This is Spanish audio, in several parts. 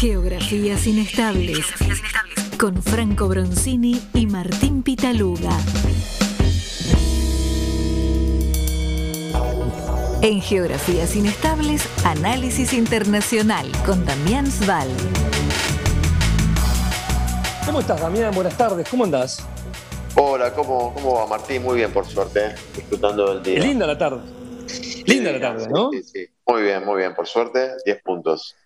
Geografías inestables. Con Franco Bronzini y Martín Pitaluga. En Geografías Inestables, Análisis Internacional con Damián Sval. ¿Cómo estás, Damián? Buenas tardes, ¿cómo andás? Hola, ¿cómo, cómo va Martín? Muy bien, por suerte, ¿eh? disfrutando del día. linda la tarde. Linda la tarde, ¿no? Sí, sí. Muy bien, muy bien, por suerte, 10 puntos.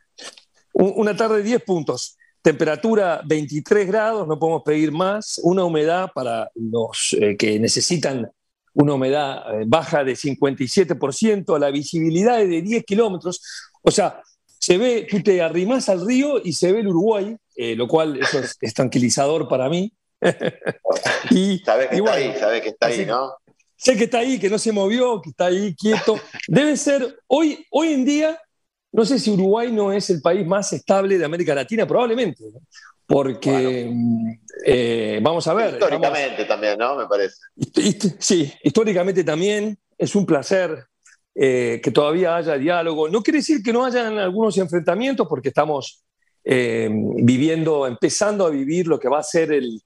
Una tarde de 10 puntos. Temperatura 23 grados, no podemos pedir más. Una humedad para los eh, que necesitan una humedad eh, baja de 57%, la visibilidad es de 10 kilómetros. O sea, se ve, tú te arrimás al río y se ve el Uruguay, eh, lo cual eso es, tranquilizador para mí. y, sabes que está ahí, sabes que está ahí, ¿no? Sé que está ahí, que no se movió, que está ahí quieto. Debe ser, hoy, hoy en día, no sé si Uruguay no es el país más estable de América Latina, probablemente, porque eh, vamos a ver. Históricamente también, ¿no? Me parece. Sí, históricamente también es un placer eh, que todavía haya diálogo. No quiere decir que no hayan algunos enfrentamientos, porque estamos eh, viviendo, empezando a vivir lo que va a ser el,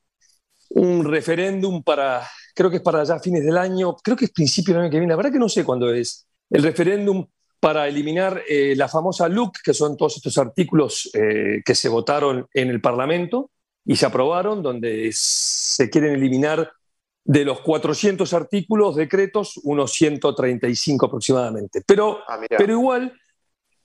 un referéndum para, creo que es para ya fines del año, creo que es principio del año que viene, la verdad que no sé cuándo es, el referéndum para eliminar eh, la famosa LUC, que son todos estos artículos eh, que se votaron en el Parlamento y se aprobaron, donde se quieren eliminar de los 400 artículos, decretos, unos 135 aproximadamente. Pero, ah, pero igual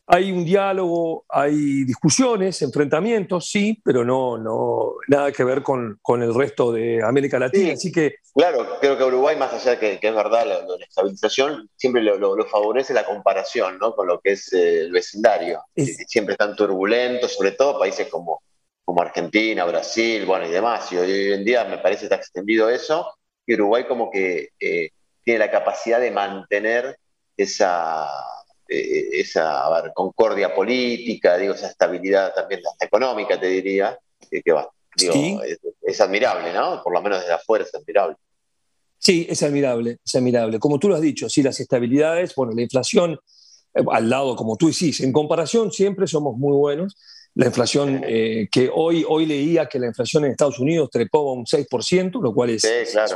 hay un diálogo, hay discusiones, enfrentamientos, sí, pero no, no nada que ver con, el resto de América Latina. Así que. Claro, creo que Uruguay, más allá de que, que es verdad la, la, estabilización, siempre lo, favorece la comparación ¿no? con lo que es eh, el vecindario. Siempre están turbulentos, sobre todo países como, como Argentina, Brasil, bueno, y demás. Y hoy en día me parece que está extendido eso. Y Uruguay, como que eh, tiene la capacidad de mantener esa eh, esa concordia política, digo, esa estabilidad también económica, te diría, que, va, es, admirable, ¿no? Por lo menos desde afuera es admirable. Sí, es admirable, es admirable. Como tú lo has dicho, sí, las estabilidades, bueno, la inflación, eh, al lado, como tú decís, en comparación siempre somos muy buenos. La inflación, eh, que hoy, hoy leía que la inflación en Estados Unidos trepó un 6%, lo cual es,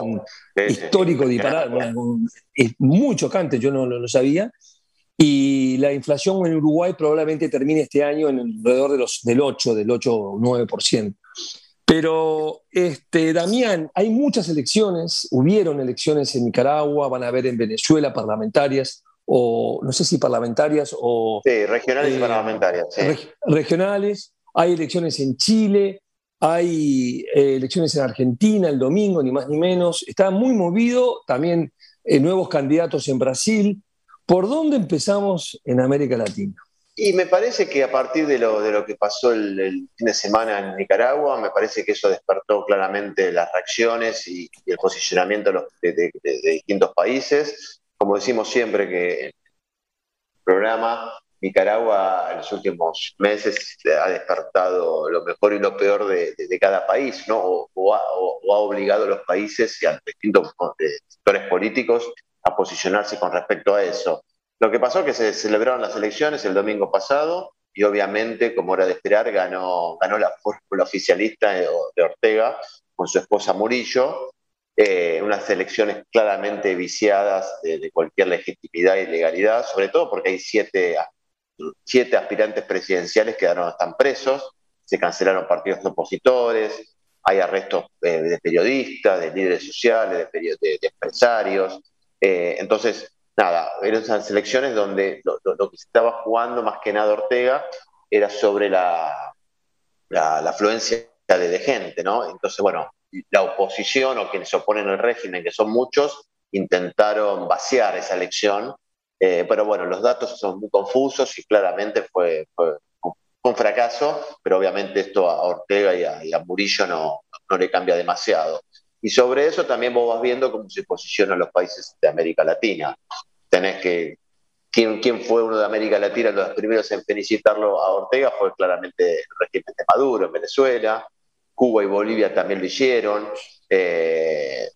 un histórico disparate, es muy chocante, yo no lo sabía. Y la inflación en Uruguay probablemente termine este año en alrededor de los, del 8, del 8 o 9%. Pero, este, Damián, hay muchas elecciones, hubieron elecciones en Nicaragua, van a haber en Venezuela parlamentarias, o no sé si parlamentarias o... Sí, regionales y eh, parlamentarias. regionales, hay elecciones en Chile, hay eh, elecciones en Argentina el domingo, ni más ni menos. Está muy movido, también eh, nuevos candidatos en Brasil. ¿Por dónde empezamos en América Latina? Y me parece que a partir de lo, de lo que pasó el, fin de semana en Nicaragua, me parece que eso despertó claramente las reacciones y, el posicionamiento de, distintos países. Como decimos siempre que en el programa, Nicaragua en los últimos meses ha despertado lo mejor y lo peor de, cada país, ¿no? O, ha, obligado a los países y a los distintos sectores políticos a posicionarse con respecto a eso. Lo que pasó es que se celebraron las elecciones el domingo pasado y obviamente, como era de esperar, ganó, ganó la fórmula oficialista de, Ortega con su esposa Murillo, eh, unas elecciones claramente viciadas de, cualquier legitimidad y legalidad, sobre todo porque hay siete, siete aspirantes presidenciales que están presos, se cancelaron partidos opositores, hay arrestos eh, de periodistas, de líderes sociales, de, de empresarios, eh, entonces, nada, eran esas elecciones donde lo, que se estaba jugando más que nada Ortega era sobre la, la, afluencia de, gente, ¿no? Entonces, bueno, la oposición o quienes se oponen al régimen, que son muchos, intentaron vaciar esa elección, eh, pero bueno, los datos son muy confusos y claramente fue, un fracaso, pero obviamente esto a Ortega y a, Murillo no, no le cambia demasiado. Y sobre eso también vos vas viendo cómo se posicionan los países de América Latina. Tenés que, ¿quién, fue uno de América Latina? Los primeros en felicitarlo a Ortega fue claramente el régimen de Maduro en Venezuela. Cuba y Bolivia también lo hicieron, eh,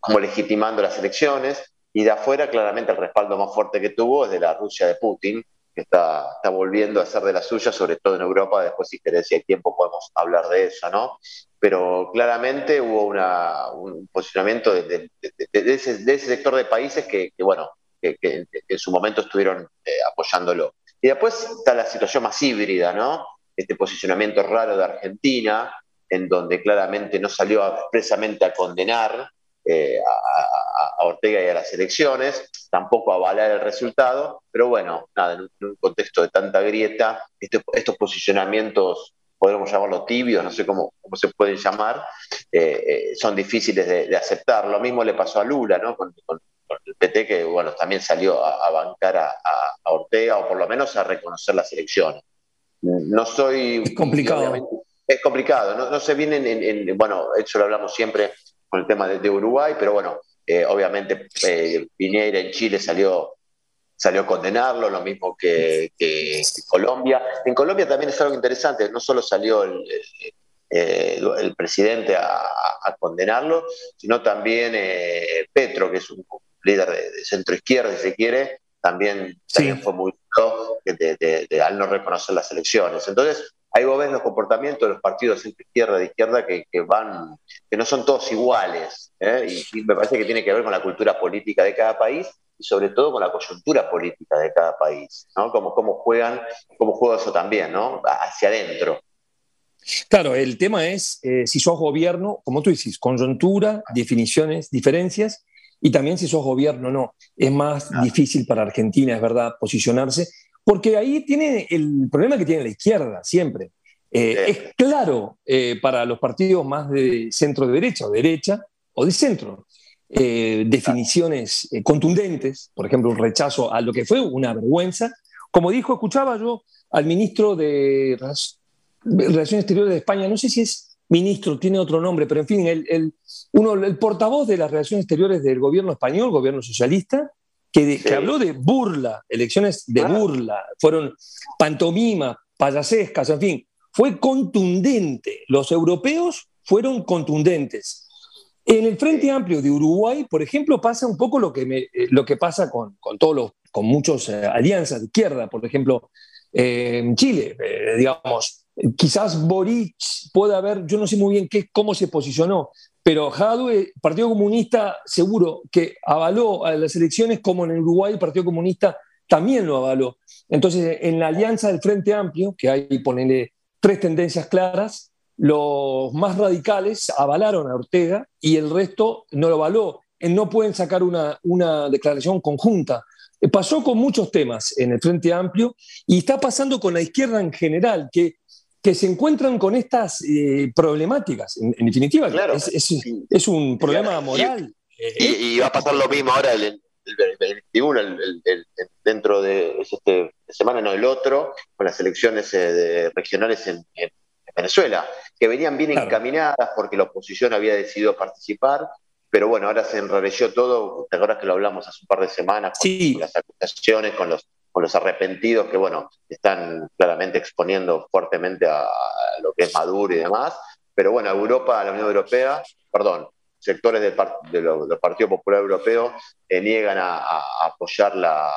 como legitimando las elecciones. Y de afuera, claramente, el respaldo más fuerte que tuvo es de la Rusia de Putin, que está, está volviendo a hacer de la suya, sobre todo en Europa. Después, si querés, si hay tiempo, podemos hablar de eso, ¿no? Pero claramente hubo una, un posicionamiento de, ese, sector de países que, bueno, que, en su momento estuvieron eh, apoyándolo. Y después está la situación más híbrida, ¿no? Este posicionamiento raro de Argentina, en donde claramente no salió expresamente a condenar eh, a, Ortega y a las elecciones, tampoco avalar el resultado, pero bueno, nada, en un, contexto de tanta grieta, este, estos posicionamientos, podemos llamarlo tibios, no sé cómo, cómo se pueden llamar, eh, eh, son difíciles de, aceptar. Lo mismo le pasó a Lula, ¿no? Con, el PT, que bueno, también salió a, bancar a, Ortega, o por lo menos a reconocer las elecciones. No soy... Es complicado. Es complicado, no, no se vienen en, bueno, eso lo hablamos siempre con el tema de, Uruguay, pero bueno, eh, obviamente eh, Piñera en Chile salió, salió a condenarlo, lo mismo que, Colombia. En Colombia también es algo interesante, no solo salió el, el, presidente a, condenarlo, sino también eh, Petro, que es un líder de, centro izquierda, si se quiere, también, fue muy de, al no reconocer las elecciones. Entonces, ahí vos ves los comportamientos de los partidos de izquierda de izquierda que, van, que no son todos iguales, ¿eh? y, me parece que tiene que ver con la cultura política de cada país y sobre todo con la coyuntura política de cada país, ¿no? Cómo, cómo juegan, cómo juega eso también, ¿no? Hacia adentro. Claro, el tema es eh, si sos gobierno, como tú dices, coyuntura, definiciones, diferencias, y también si sos gobierno o no. Es más difícil para Argentina, es verdad, posicionarse, porque ahí tiene el problema que tiene la izquierda siempre. Eh, es claro eh, para los partidos más de centro derecha o derecha o de centro. Eh, definiciones contundentes, por ejemplo, un rechazo a lo que fue una vergüenza. Como dijo, escuchaba yo al ministro de Relaciones Exteriores de España, no sé si es ministro, tiene otro nombre, pero en fin, el, uno, el portavoz de las Relaciones Exteriores del gobierno español, gobierno socialista, que, habló de burla, elecciones de burla, fueron pantomima, payasescas, en fin, fue contundente. Los europeos fueron contundentes. En el Frente Amplio de Uruguay, por ejemplo, pasa un poco lo que, me, eh, lo que pasa con, con todos los, con muchas eh, alianzas de izquierda, por ejemplo, eh, en Chile, digamos, quizás Boric pueda haber, yo no sé muy bien qué, cómo se posicionó, pero Jadwe, Partido Comunista, seguro que avaló a las elecciones, como en Uruguay el Partido Comunista también lo avaló. Entonces, en la alianza del Frente Amplio, que hay, ponele tres tendencias claras, los más radicales avalaron a Ortega y el resto no lo avaló. No pueden sacar una, una declaración conjunta. Pasó con muchos temas en el Frente Amplio y está pasando con la izquierda en general, que que se encuentran con estas eh, problemáticas. En, definitiva, claro. es, un problema moral. Y, va a pasar lo mismo ahora el, el, dentro de este semana, no el otro, con las elecciones eh, regionales en, Venezuela, que venían bien encaminadas porque la oposición había decidido participar, pero bueno, ahora se enrareció todo, te acuerdas que lo hablamos hace un par de semanas con las acusaciones, con los con los arrepentidos que, bueno, están claramente exponiendo fuertemente a, lo que es Maduro y demás. Pero bueno, Europa, la Unión Europea, perdón, sectores del, de Partido Popular Europeo eh, niegan a, apoyar la...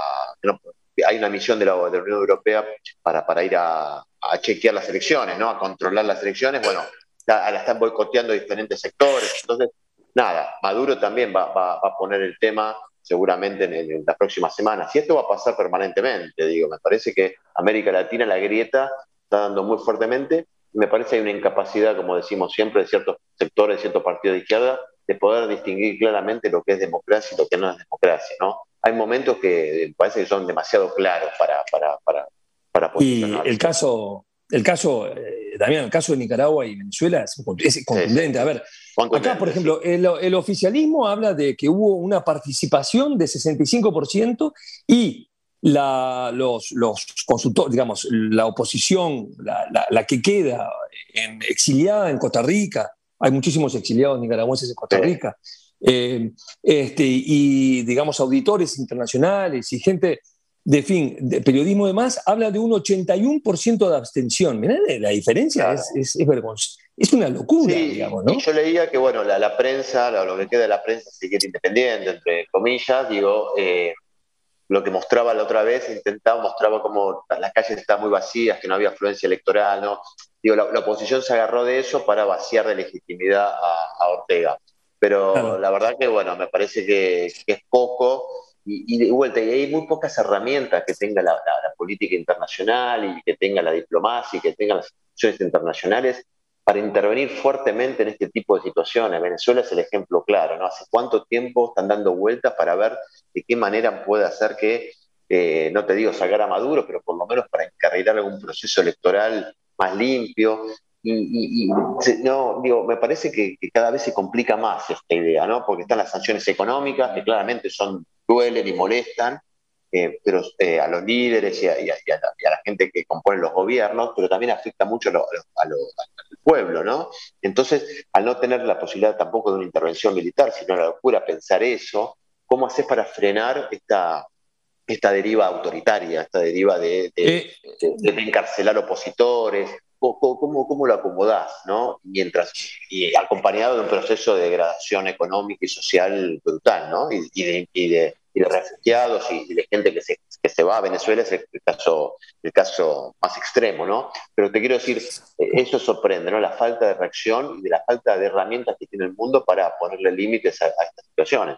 hay una misión de la, Unión Europea para, para ir a, chequear las elecciones, ¿no? a controlar las elecciones. Bueno, la, están boicoteando diferentes sectores. Entonces, nada, Maduro también va, va a poner el tema seguramente en, las próximas semanas. Y esto va a pasar permanentemente, digo, me parece que América Latina, la grieta, está dando muy fuertemente. Y me parece que hay una incapacidad, como decimos siempre, de ciertos sectores, de ciertos partidos de izquierda, de poder distinguir claramente lo que es democracia y lo que no es democracia, ¿no? Hay momentos que parece que son demasiado claros para, para, para, para Y el caso, el caso, eh, el caso de Nicaragua y Venezuela es, contundente. A ver, acá, por ejemplo, el, oficialismo habla de que hubo una participación de 65% y la, los, los consultores, digamos, la oposición, la, que queda exiliada en Costa Rica, hay muchísimos exiliados nicaragüenses en Costa Rica, eh, este, y digamos auditores internacionales y gente de fin, de periodismo de más, habla de un 81% de abstención. Mirá, la diferencia es, es, es, una locura, digamos, ¿no? yo leía que, bueno, la, prensa, lo que queda de la prensa, si quiere independiente, entre comillas, digo, eh, lo que mostraba la otra vez, intentaba, mostraba como las calles estaban muy vacías, que no había afluencia electoral, ¿no? Digo, la, oposición se agarró de eso para vaciar de legitimidad a, Ortega. Pero la verdad que, bueno, me parece que, es poco y, de vuelta, y hay muy pocas herramientas que tenga la, política internacional y que tenga la diplomacia y que tenga las instituciones internacionales para intervenir fuertemente en este tipo de situaciones. Venezuela es el ejemplo claro, ¿no? Hace cuánto tiempo están dando vueltas para ver de qué manera puede hacer que, eh, no te digo sacar a Maduro, pero por lo menos para encarrilar algún proceso electoral más limpio. Y, no, digo, me parece que, cada vez se complica más esta idea, ¿no? Porque están las sanciones económicas, que claramente son, duelen y molestan, eh, pero eh, a los líderes y a, la, gente que compone los gobiernos, pero también afecta mucho a, al pueblo, ¿no? Entonces, al no tener la posibilidad tampoco de una intervención militar, sino la locura pensar eso, ¿cómo haces para frenar esta, esta deriva autoritaria, esta deriva de, de, eh, encarcelar opositores? ¿Cómo, cómo, lo acomodás, ¿no? Mientras, y acompañado de un proceso de degradación económica y social brutal, ¿no? y de y de refugiados y, de gente que se, que se va a Venezuela es el, caso, el caso más extremo, ¿no? Pero te quiero decir, eh, eso sorprende, ¿no? La falta de reacción y de la falta de herramientas que tiene el mundo para ponerle límites a, estas situaciones.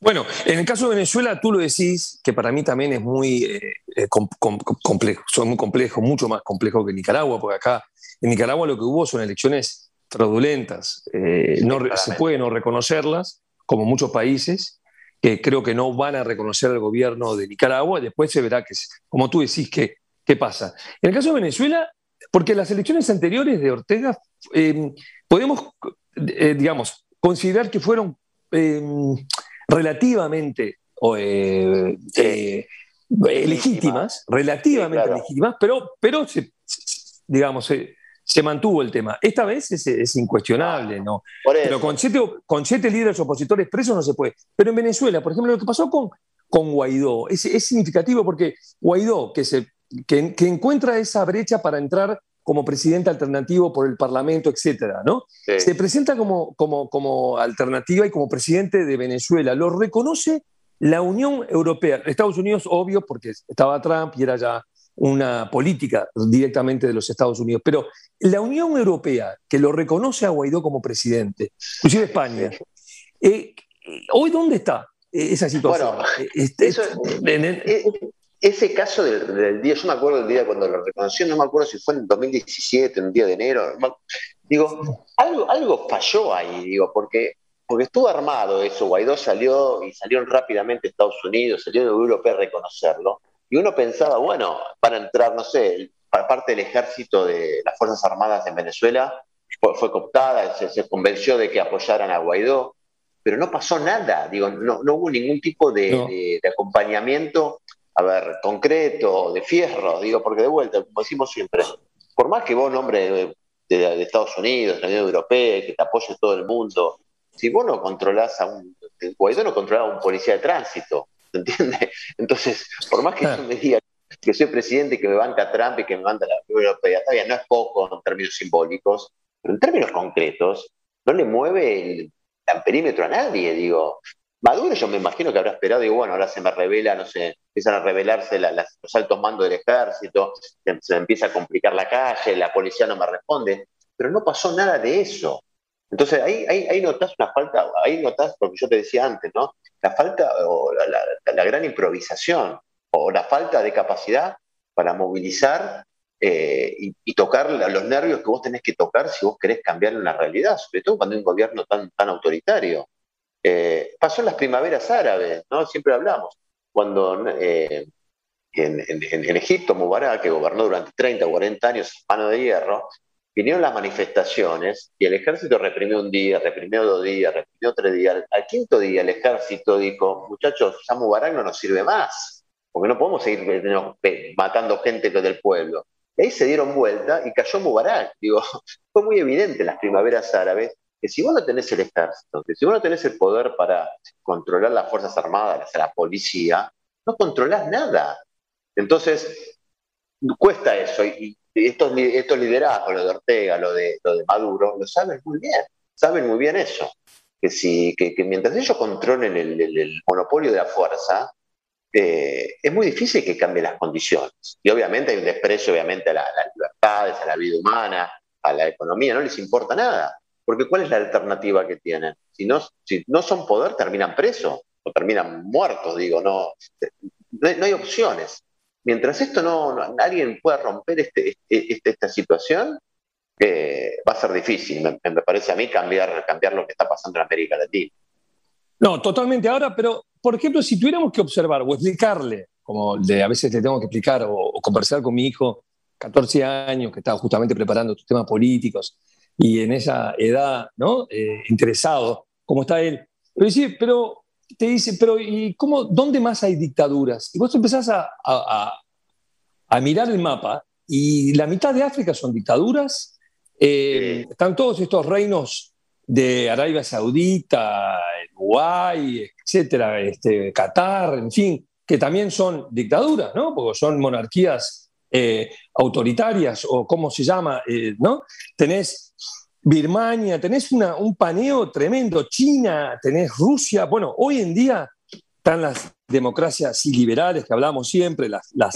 Bueno, en el caso de Venezuela, tú lo decís, que para mí también es muy eh, eh, complejo, son muy complejo, mucho más complejo que Nicaragua, porque acá en Nicaragua lo que hubo son elecciones fraudulentas. no, se puede no reconocerlas, como muchos países, que creo que no van a reconocer al gobierno de Nicaragua, después se verá que, como tú decís, qué, qué pasa. En el caso de Venezuela, porque las elecciones anteriores de Ortega, em, podemos, eh, digamos, considerar que fueron em, relativamente eh, eh, legítimas, relativamente legítimas, pero, pero digamos, se mantuvo el tema. Esta vez es, incuestionable, ¿no? Pero con siete, con siete líderes opositores presos no se puede. Pero en Venezuela, por ejemplo, lo que pasó con, con Guaidó es, significativo porque Guaidó, que, se, que, encuentra esa brecha para entrar como presidente alternativo por el Parlamento, etcétera, ¿no? Se presenta como, como, como alternativa y como presidente de Venezuela. Lo reconoce la Unión Europea. Estados Unidos, obvio, porque estaba Trump y era ya una política directamente de los Estados Unidos, pero la Unión Europea, que lo reconoce a Guaidó como presidente, inclusive España, eh, ¿hoy dónde está esa situación? Bueno, este, ese caso del, día, yo me acuerdo del día cuando lo reconoció, no me acuerdo si fue en 2017, un día de enero, digo, algo, algo falló ahí, digo, porque porque estuvo armado eso, Guaidó salió y salieron rápidamente Estados Unidos, salió de Europa a reconocerlo, y uno pensaba, bueno, para entrar, no sé, parte del ejército de las Fuerzas Armadas en Venezuela fue, cooptada, se, convenció de que apoyaran a Guaidó, pero no pasó nada, digo, no, hubo ningún tipo de, acompañamiento, a ver, concreto, de fierro, digo, porque de vuelta, como decimos siempre, por más que vos, nombre de, Estados Unidos, de la Unión Europea, que te apoye todo el mundo, si vos no controlás a un, Guaidó no controlaba a un policía de tránsito, ¿entiendes? Entonces, por más que yo me diga que soy presidente y que me banca Trump y que me manda la Unión Europea, está bien, no es poco en términos simbólicos, pero en términos concretos, no le mueve el, perímetro a nadie, digo. Maduro yo me imagino que habrá esperado, y bueno, ahora se me revela, no sé, empiezan a revelarse los altos mandos del ejército, se, empieza a complicar la calle, la policía no me responde, pero no pasó nada de eso. Entonces ahí, ahí, notas una falta, ahí notas, porque yo te decía antes, ¿no? La falta o la, gran improvisación o la falta de capacidad para movilizar eh, y, tocar los nervios que vos tenés que tocar si vos querés cambiar una realidad, sobre todo cuando hay un gobierno tan autoritario. Eh, pasó en las primaveras árabes, ¿no? Siempre hablamos. Cuando eh, en, Egipto, Mubarak, que gobernó durante 30 o 40 años mano de hierro, vinieron las manifestaciones y el ejército reprimió un día, reprimió dos días, reprimió tres días. Al quinto día el ejército dijo, muchachos, ya Mubarak no nos sirve más, porque no podemos seguir eh, matando gente del pueblo. Y ahí se dieron vuelta y cayó Mubarak. Digo, fue muy evidente en las primaveras árabes que si vos no tenés el ejército, que si vos no tenés el poder para controlar las Fuerzas Armadas, la policía, no controlás nada. Entonces, cuesta eso. Y, estos, estos liderazgos, lo de Ortega, lo de, lo de Maduro, lo saben muy bien, saben muy bien eso. Que, si, que, mientras ellos controlen el, monopolio de la fuerza, eh, es muy difícil que cambie las condiciones. Y obviamente hay un desprecio obviamente a, las libertades, a la vida humana, a la economía, no les importa nada. Porque ¿cuál es la alternativa que tienen? Si no, si no son poder, terminan presos o terminan muertos, digo, no, no, hay opciones. Mientras esto no, nadie pueda romper este, este, este esta situación, eh, va a ser difícil, me, me, parece a mí, cambiar, cambiar lo que está pasando en América Latina. No, totalmente ahora, pero por ejemplo, si tuviéramos que observar o explicarle, como a veces le tengo que explicar o, conversar con mi hijo, 14 años, que estaba justamente preparando tus temas políticos y en esa edad, ¿no? Eh, interesado, como está él. Pero, sí, pero te dice, pero ¿y cómo, dónde más hay dictaduras? Y vos empezás a, a, mirar el mapa y la mitad de África son dictaduras. Eh, están todos estos reinos de Arabia Saudita, Uruguay, etcétera, este, Qatar, en fin, que también son dictaduras, ¿no? Porque son monarquías eh, autoritarias o cómo se llama, eh, ¿no? Tenés Birmania, tenés un paneo tremendo, China, tenés Rusia, bueno, hoy en día están las democracias liberales que hablamos siempre, las, las,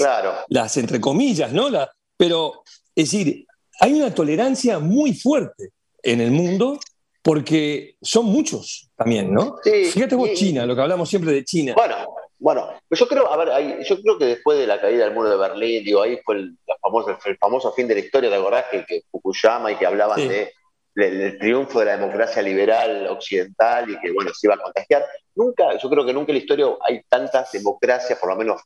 las entre comillas, ¿no? La, pero, es decir, hay una tolerancia muy fuerte en el mundo porque son muchos también, ¿no? Fíjate vos China, lo que hablamos siempre de China. Bueno, bueno, yo creo, a ver, yo creo que después de la caída del muro de Berlín, digo, ahí fue el, famoso, el famoso fin de la historia, de acordás? Que, Fukuyama y que hablaban de, del triunfo de la democracia liberal occidental y que, bueno, se iba a contagiar. Nunca, yo creo que nunca en la historia hay tantas democracias, por lo menos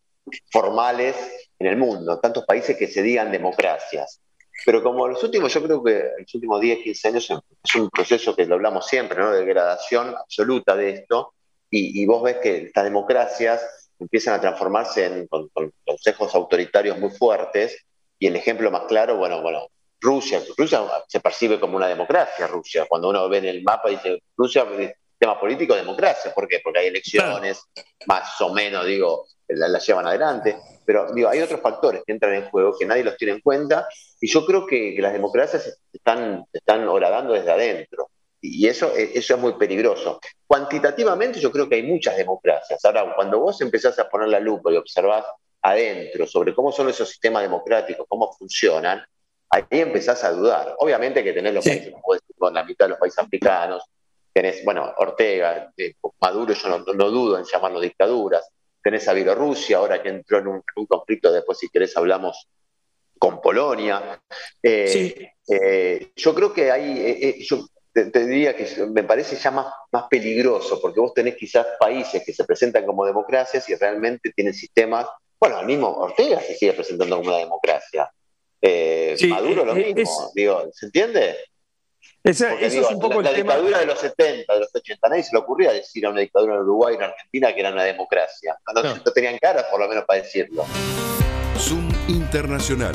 formales, en el mundo, tantos países que se digan democracias. Pero como los últimos, yo creo que los últimos 10, 15 años es un proceso que lo hablamos siempre, ¿no? De degradación absoluta de esto, y, vos ves que estas democracias empiezan a transformarse en con, consejos autoritarios muy fuertes, y el ejemplo más claro, bueno, bueno, Rusia, Rusia se percibe como una democracia, Rusia, cuando uno ve en el mapa dice, Rusia, tema político, democracia, ¿por qué? Porque hay elecciones, más o menos, digo, la, llevan adelante. Pero digo, hay otros factores que entran en juego que nadie los tiene en cuenta y yo creo que, las democracias están, están horadando desde adentro y eso, eso es muy peligroso. Cuantitativamente yo creo que hay muchas democracias. Ahora, cuando vos empezás a poner la lupa y observás adentro sobre cómo son esos sistemas democráticos, cómo funcionan, ahí empezás a dudar. Obviamente que tenés los países, con la mitad de los países africanos, tenés, bueno, Ortega, eh, Maduro, yo no, no, dudo en llamarlo dictaduras, tenés a Bielorrusia, ahora que entró en un, conflicto, después si querés hablamos con Polonia. Eh, eh, yo creo que hay, yo te, diría que me parece ya más, más peligroso, porque vos tenés quizás países que se presentan como democracias y realmente tienen sistemas, bueno, el mismo Ortega se sigue presentando como una democracia. Maduro lo mismo, digo, ¿se entiende? eso es un poco la, la dictadura de los 70, de los 80, nadie se le ocurría decir a una dictadura en Uruguay, en Argentina, que era una democracia. No, no. no tenían cara, por lo menos, para decirlo. Zoom Internacional,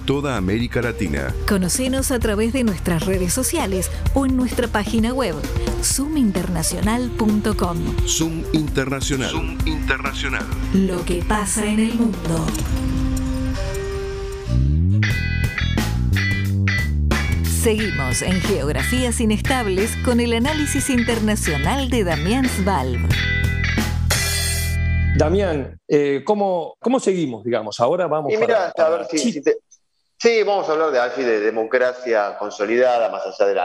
toda América Latina. Conocenos a través de nuestras redes sociales o en nuestra página web zoominternacional.com. Zoom Internacional. Zoom Internacional. Lo que pasa en el mundo. Seguimos en Geografías Inestables con el análisis internacional de Damián Svalb. Damián, eh, ¿cómo, ¿cómo, seguimos, digamos? Ahora vamos a ver si, Sí, vamos a hablar de, así, de democracia consolidada, más allá de,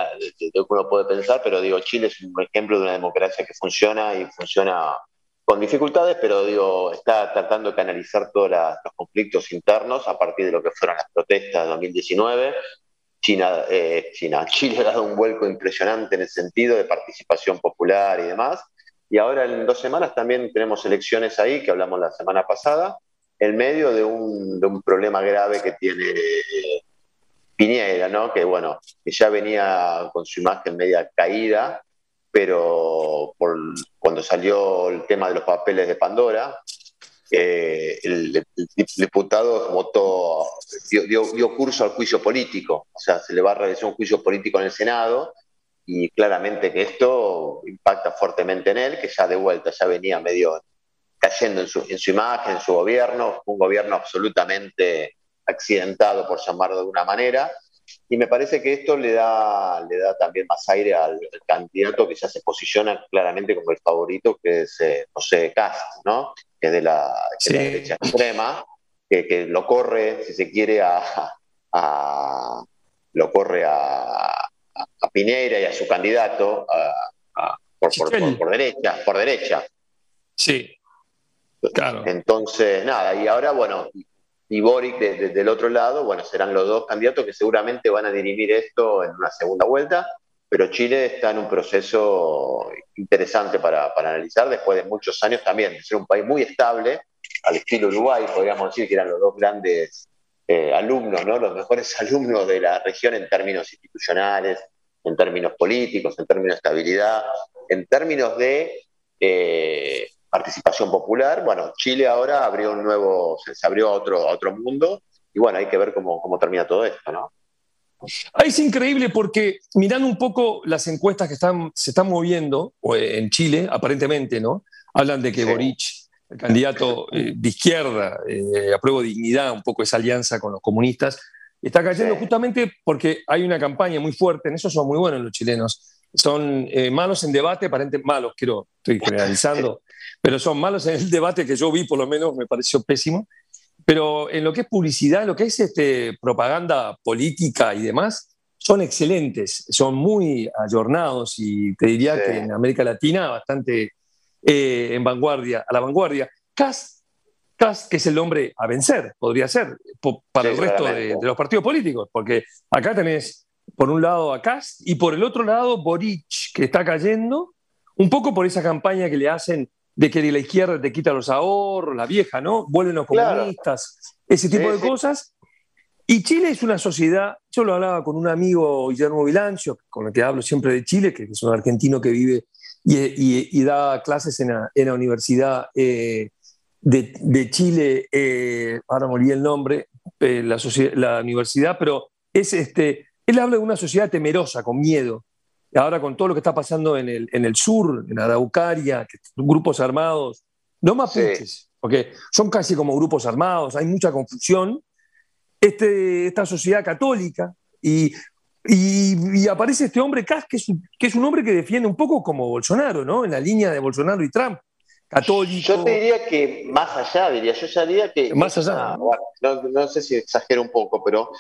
lo que uno puede pensar, pero digo, Chile es un ejemplo de una democracia que funciona y funciona con dificultades, pero digo, está tratando de canalizar todos los conflictos internos a partir de lo que fueron las protestas de 2019. China, eh, China, Chile ha dado un vuelco impresionante en el sentido de participación popular y demás. Y ahora en dos semanas también tenemos elecciones ahí, que hablamos la semana pasada, en medio de un, problema grave que tiene Piñera, ¿no? que bueno, que ya venía con su imagen media caída, pero cuando salió el tema de los papeles de Pandora, eh, el, diputado votó, dio, curso al juicio político, o sea, se le va a realizar un juicio político en el Senado y claramente que esto impacta fuertemente en él, que ya de vuelta ya venía medio cayendo en su, en su imagen, en su gobierno, un gobierno absolutamente accidentado, por llamarlo de alguna manera, y me parece que esto le da, le da también más aire al, candidato que ya se posiciona claramente como el favorito, que es eh, José Cast, ¿no? que es de la, derecha extrema, que, lo corre, si se quiere, a, lo corre a, a, Piñera y a su candidato por, por, derecha, por derecha. Sí. Entonces, nada, y ahora, bueno, y Boric del otro lado, bueno, serán los dos candidatos que seguramente van a dirimir esto en una segunda vuelta, pero Chile está en un proceso interesante para, analizar después de muchos años también de ser un país muy estable, al estilo Uruguay, podríamos decir que eran los dos grandes eh, alumnos, ¿no? los mejores alumnos de la región en términos institucionales, en términos políticos, en términos de estabilidad, en términos de eh, participación popular. Bueno, Chile ahora abrió un nuevo, se abrió a otro, otro mundo y bueno, hay que ver cómo, cómo termina todo esto, ¿no? Es increíble porque mirando un poco las encuestas que están, se están moviendo en Chile, aparentemente, ¿no? Hablan de que Boric, el candidato eh, de izquierda, eh, apruebo dignidad, un poco esa alianza con los comunistas, está cayendo justamente porque hay una campaña muy fuerte, en eso son muy buenos los chilenos, son eh, malos en debate, aparentemente malos, quiero, estoy generalizando, pero son malos en el debate que yo vi, por lo menos me pareció pésimo. Pero en lo que es publicidad, en lo que es este, propaganda política y demás, son excelentes, son muy ayornados y te diría que en América Latina bastante eh, en vanguardia, a la vanguardia. Cas, Cas, que es el hombre a vencer, podría ser, para el resto de, de, los partidos políticos, porque acá tenés por un lado a y por el otro lado Boric, que está cayendo, un poco por esa campaña que le hacen de que de la izquierda te quita los ahorros, la vieja, ¿no? Vuelven los comunistas, ese tipo de cosas. Y Chile es una sociedad, yo lo hablaba con un amigo, Guillermo Vilancio, con el que hablo siempre de Chile, que es un argentino que vive y, da clases en la, Universidad eh, de, Chile, eh, ahora morí el nombre, eh, la, la, universidad, pero es este, él habla de una sociedad temerosa, con miedo, ahora con todo lo que está pasando en el, en el sur, en Araucaria, grupos armados, no mapuches, porque son casi como grupos armados, hay mucha confusión, este, esta sociedad católica, y, y, aparece este hombre Kass, que es, un, que es un hombre que defiende un poco como Bolsonaro, ¿no? En la línea de Bolsonaro y Trump. Católico. Yo te diría que más allá, diría, yo ya diría que... Más allá. no, no sé si exagero un poco, pero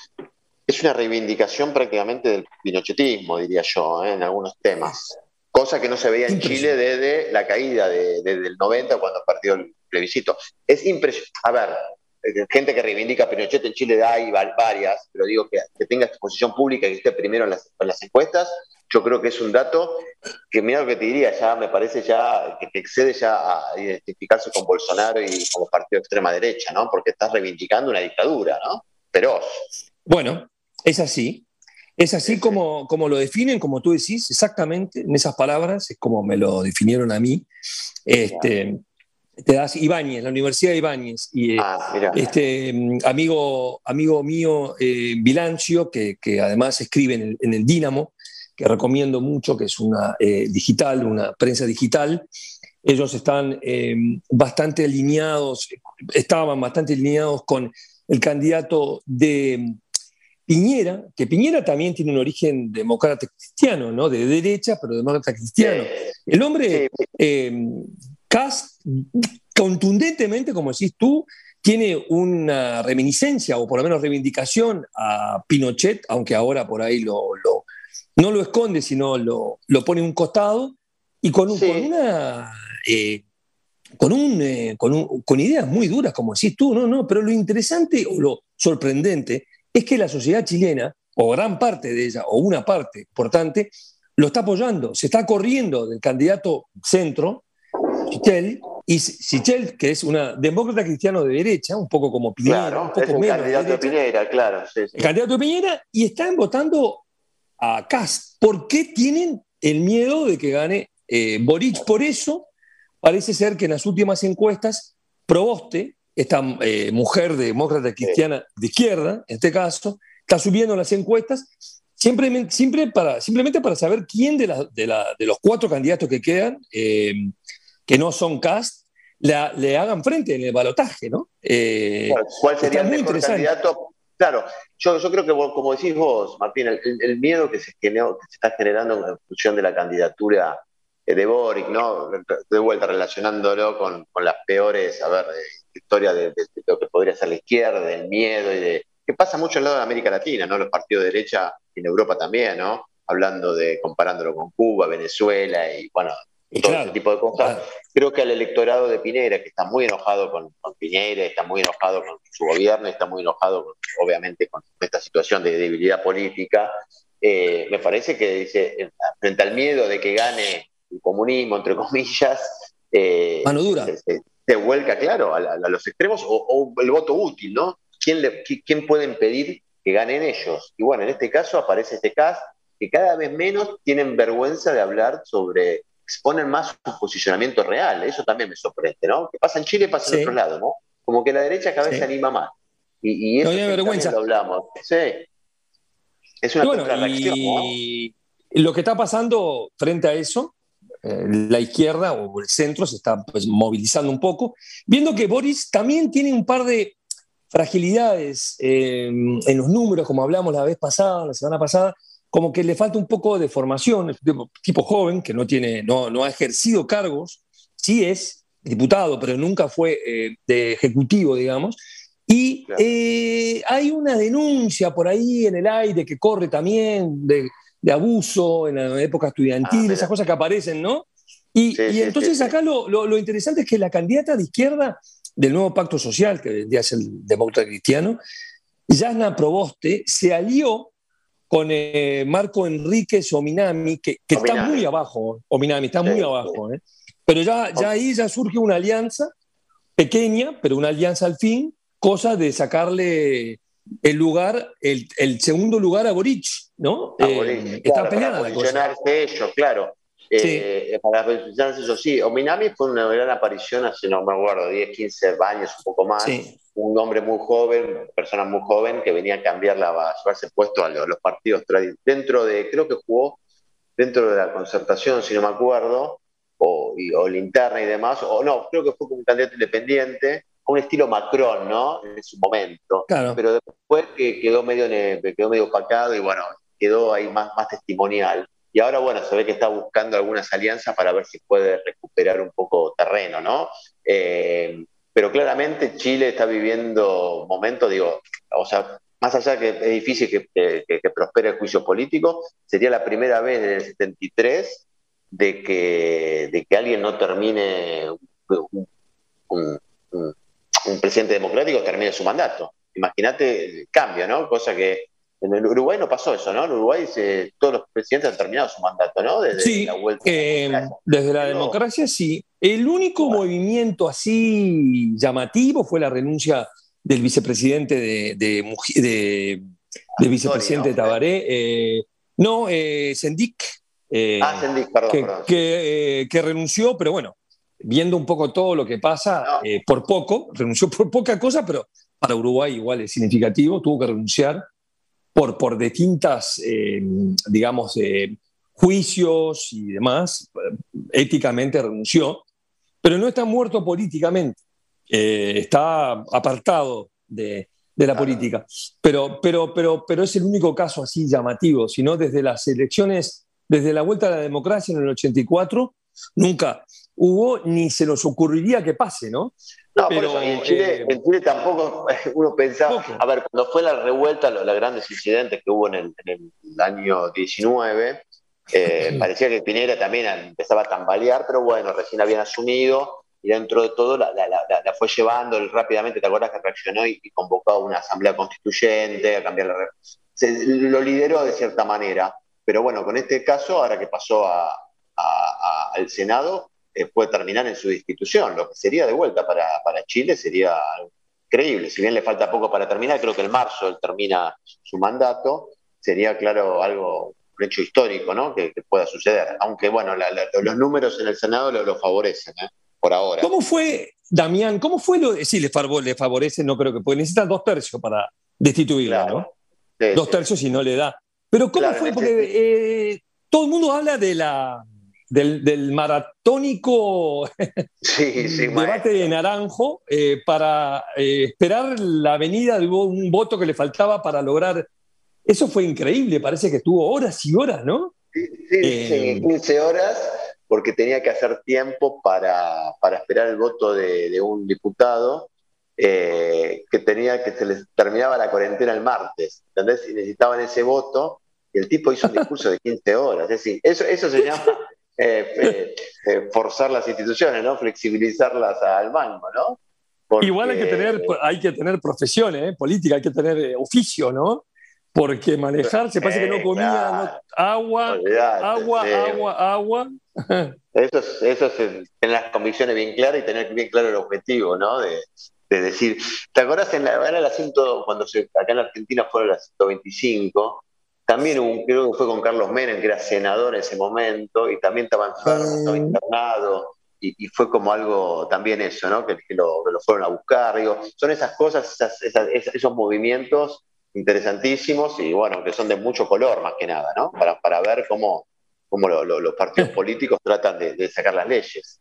es una reivindicación prácticamente del pinochetismo, diría yo, ¿eh? en algunos temas. Cosa que no se veía en Chile desde la caída de, desde el 90, cuando partió el plebiscito. Es impresionante. A ver, eh, gente que reivindica a Pinochet en Chile hay varias, pero digo que, que tenga exposición pública y que esté primero en las, en las, encuestas, yo creo que es un dato que, mira lo que te diría, ya me parece ya que, excede ya a identificarse con Bolsonaro y como partido de extrema derecha, ¿no? Porque estás reivindicando una dictadura, ¿no? Feroz. Bueno, es así. Es así como, como lo definen, como tú decís, exactamente, en esas palabras, es como me lo definieron a mí. Este, te das Ibáñez, la Universidad de Ibáñez, y ah, este amigo, amigo mío, eh, Bilancio, que, además escribe en el, en Dínamo, que recomiendo mucho, que es una eh, digital, una prensa digital. Ellos están eh, bastante alineados, estaban bastante alineados con el candidato de Piñera, que Piñera también tiene un origen demócrata cristiano, ¿no? De derecha, pero demócrata cristiano. El hombre, eh, contundentemente, como decís tú, tiene una reminiscencia, o por lo menos reivindicación a Pinochet, aunque ahora por ahí lo, no lo esconde, sino lo, pone un costado, y con, una... Eh, con, un, eh, con, con, ideas muy duras, como decís tú, no, no, pero lo interesante o lo sorprendente es que la sociedad chilena, o gran parte de ella, o una parte importante, lo está apoyando, se está corriendo del candidato centro, Sichel, y Sichel, que es una demócrata cristiano de derecha, un poco como Piñera, un poco es menos candidato de, Piñera, claro. El candidato de Piñera, y están votando a Kass. ¿Por qué tienen el miedo de que gane eh, Boric? Por eso parece ser que en las últimas encuestas Proboste, esta eh, mujer demócrata cristiana de izquierda, en este caso, está subiendo las encuestas siempre, siempre para, simplemente para saber quién de, de, los cuatro candidatos que quedan, eh, que no son cast, le hagan frente en el balotaje, ¿no? Eh, ¿Cuál sería el mejor candidato? Claro, yo, yo, creo que, como decís vos, Martín, el, miedo que se, que se está generando en función de la candidatura de Boric, ¿no? De vuelta relacionándolo con, con las peores, a ver, historias de, lo que podría ser la izquierda, del miedo y de. que pasa mucho el lado de América Latina, ¿no? Los partidos de derecha en Europa también, ¿no? Hablando de, comparándolo con Cuba, Venezuela y, bueno, todo ese tipo de cosas. Creo que al electorado de Pinera, que está muy enojado con, con, Piñera, está muy enojado con su gobierno, está muy enojado, obviamente, con esta situación de debilidad política, eh, me parece que dice, frente al miedo de que gane el comunismo, entre comillas, eh, Mano dura. Se, vuelca, claro, a, los extremos o, el voto útil, ¿no? ¿Quién, le, ¿Quién puede impedir que ganen ellos? Y bueno, en este caso aparece este caso que cada vez menos tienen vergüenza de hablar sobre, exponen más su posicionamiento real. Eso también me sorprende, ¿no? Que pasa en Chile, pasa en otro lado, ¿no? Como que la derecha cada vez se anima más. Y, eso no vergüenza. lo hablamos. Sí. Es una bueno, y lo que está pasando frente a eso la izquierda o el centro se está pues, movilizando un poco, viendo que Boris también tiene un par de fragilidades eh, en los números, como hablamos la vez pasada, la semana pasada, como que le falta un poco de formación, tipo, tipo joven, que no, tiene, no, no ha ejercido cargos, sí es diputado, pero nunca fue eh, de ejecutivo, digamos, y hay una denuncia por ahí en el aire que corre también de de abuso en la época estudiantil, ah, esas cosas que aparecen, ¿no? Y, entonces acá lo, interesante es que la candidata de izquierda del nuevo pacto social, que ya es el demócrata cristiano, Yasna Proboste, se alió con eh, Marco Enríquez Ominami, que, que está muy abajo, Ominami está muy abajo, ¿eh? pero ya, ya ahí ya surge una alianza pequeña, pero una alianza al fin, cosa de sacarle el lugar, el, el segundo lugar a Boric, ¿no? Eh, está peleada para posicionarse ellos, claro. Eh, para posicionarse ellos, sí. Ominami fue una gran aparición hace, no me acuerdo, 10, 15 años, un poco más. Un hombre muy joven, persona muy joven, que venía a cambiar la, a llevarse puesto a los, partidos dentro de, creo que jugó dentro de la concertación, si no me acuerdo, o, y, o linterna y demás, o no, creo que fue como un candidato independiente, un estilo Macron, ¿no? En su momento. Pero después quedó medio, quedó medio opacado y bueno, quedó ahí más, más testimonial. Y ahora, bueno, se ve que está buscando algunas alianzas para ver si puede recuperar un poco terreno, ¿no? Eh, pero claramente Chile está viviendo momentos, digo, o sea, más allá que es difícil que, prospere el juicio político, sería la primera vez en el 73 de que, de que alguien no termine un presidente democrático termine su mandato. Imagínate el cambio, ¿no? Cosa que en el Uruguay no pasó eso, ¿no? En Uruguay todos los presidentes han terminado su mandato, ¿no? Desde sí, la vuelta eh, desde la democracia sí. El único movimiento así llamativo fue la renuncia del vicepresidente de, de, vicepresidente Tabaré. Eh, no, eh, Sendik. ah, Sendik, perdón. Que, que renunció, pero bueno, viendo un poco todo lo que pasa, eh, por poco, renunció por poca cosa, pero para Uruguay igual es significativo, tuvo que renunciar por, por distintas, eh, digamos, juicios y demás, éticamente renunció, pero no está muerto políticamente, eh, está apartado de, de la política. Pero, pero, pero, pero es el único caso así llamativo, sino desde las elecciones, desde la vuelta a la democracia en el 84, nunca hubo ni se nos ocurriría que pase, ¿no? No, pero, en, Chile, eh, en, Chile, tampoco uno pensaba, a ver, cuando fue la revuelta, los, grandes incidentes que hubo en el, en el año 19, eh, parecía que Pinera también empezaba a tambalear, pero bueno, recién habían asumido y dentro de todo la, la, la, fue llevando rápidamente, ¿te acuerdas que reaccionó y, convocó a una asamblea constituyente a cambiar la... Se, lo lideró de cierta manera, pero bueno, con este caso, ahora que pasó a, al Senado, eh, puede terminar en su institución. Lo que sería de vuelta para, Chile sería increíble. Si bien le falta poco para terminar, creo que en marzo él termina su mandato, sería, claro, algo, un hecho histórico, ¿no? Que, pueda suceder. Aunque, bueno, los números en el Senado lo, favorecen, ¿eh? por ahora. ¿Cómo fue, Damián, cómo fue lo sí, le, favorece, no creo que, puede, necesitan dos tercios para destituirla, ¿no? dos tercios y no le da. Pero ¿cómo fue? Porque eh, todo el mundo habla de la, del, maratónico debate de Naranjo eh, para eh, esperar la venida de un voto que le faltaba para lograr. Eso fue increíble, parece que estuvo horas y horas, ¿no? Sí, sí, 15 horas, porque tenía que hacer tiempo para, esperar el voto de, un diputado que tenía que se les terminaba la cuarentena el martes, ¿entendés? Y necesitaban ese voto el tipo hizo un discurso de 15 horas. Es decir, eso, eso se llama eh, eh, eh, forzar las instituciones, ¿no? Flexibilizarlas al mango, ¿no? Igual hay que tener, hay que tener profesiones, política, hay que tener oficio, ¿no? Porque manejarse, parece que no comía agua, agua, agua, agua. Eso es, eso es tener las convicciones bien claras y tener bien claro el objetivo, ¿no? De, decir, ¿te acordás en la, era cuando se, acá en Argentina fueron las 125? También creo que fue con Carlos Menem, que era senador en ese momento, y también estaba enfermo, estaba internado, y, fue como algo también eso, ¿no? Que, lo, fueron a buscar. Digo, son esas cosas, esos movimientos interesantísimos y bueno, que son de mucho color más que nada, ¿no? Para, para ver cómo, cómo los partidos políticos tratan de, sacar las leyes.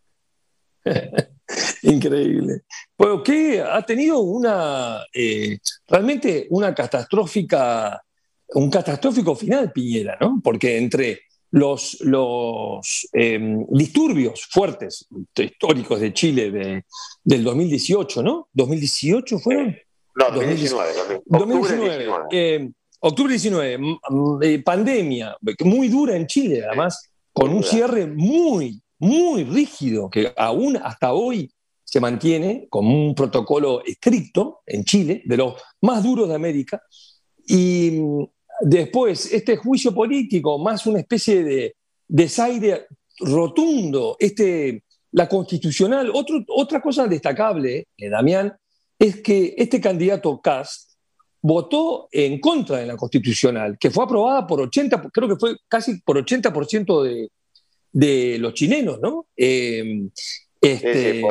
Increíble. Bueno, que ha tenido una eh, realmente una catastrófica un catastrófico final Piñera, ¿no? Porque entre los, los em, disturbios fuertes históricos de Chile de, del 2018, ¿no? ¿2018 fueron? No, 2019. 2019. Em, octubre 19, eh, pandemia, muy dura en Chile, además, con un cierre muy, muy rígido, que aún hasta hoy se mantiene como un protocolo estricto en Chile, de los más duros de América. Y, Después, este juicio político, más una especie de desaire rotundo, este, la constitucional. otra cosa destacable, eh, Damián, es que este candidato Cast votó en contra de la constitucional, que fue aprobada por 80, creo que fue casi por 80% de, de los chilenos, ¿no? Em, este,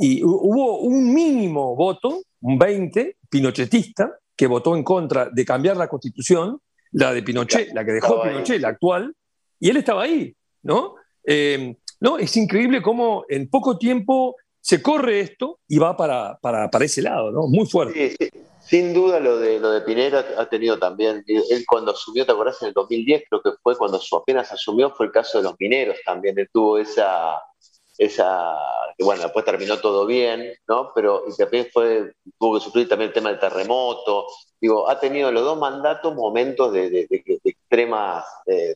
y hubo un mínimo voto, un 20, pinochetista, que votó en contra de cambiar la constitución, la de Pinochet, la que dejó Pinochet, la actual, y él estaba ahí, ¿no? Eh, no, es increíble cómo en poco tiempo se corre esto y va para, para, para ese lado, ¿no? Muy fuerte. Sí, Sin duda lo de, lo de Pinera ha tenido también, él cuando asumió, ¿te acordás? En el 2010 creo que fue cuando apenas asumió, fue el caso de los mineros también, él tuvo esa, esa, que bueno, después terminó todo bien, ¿no? Pero y también fue, tuvo que sufrir también el tema del terremoto. Digo, ha tenido los dos mandatos momentos de, extremas,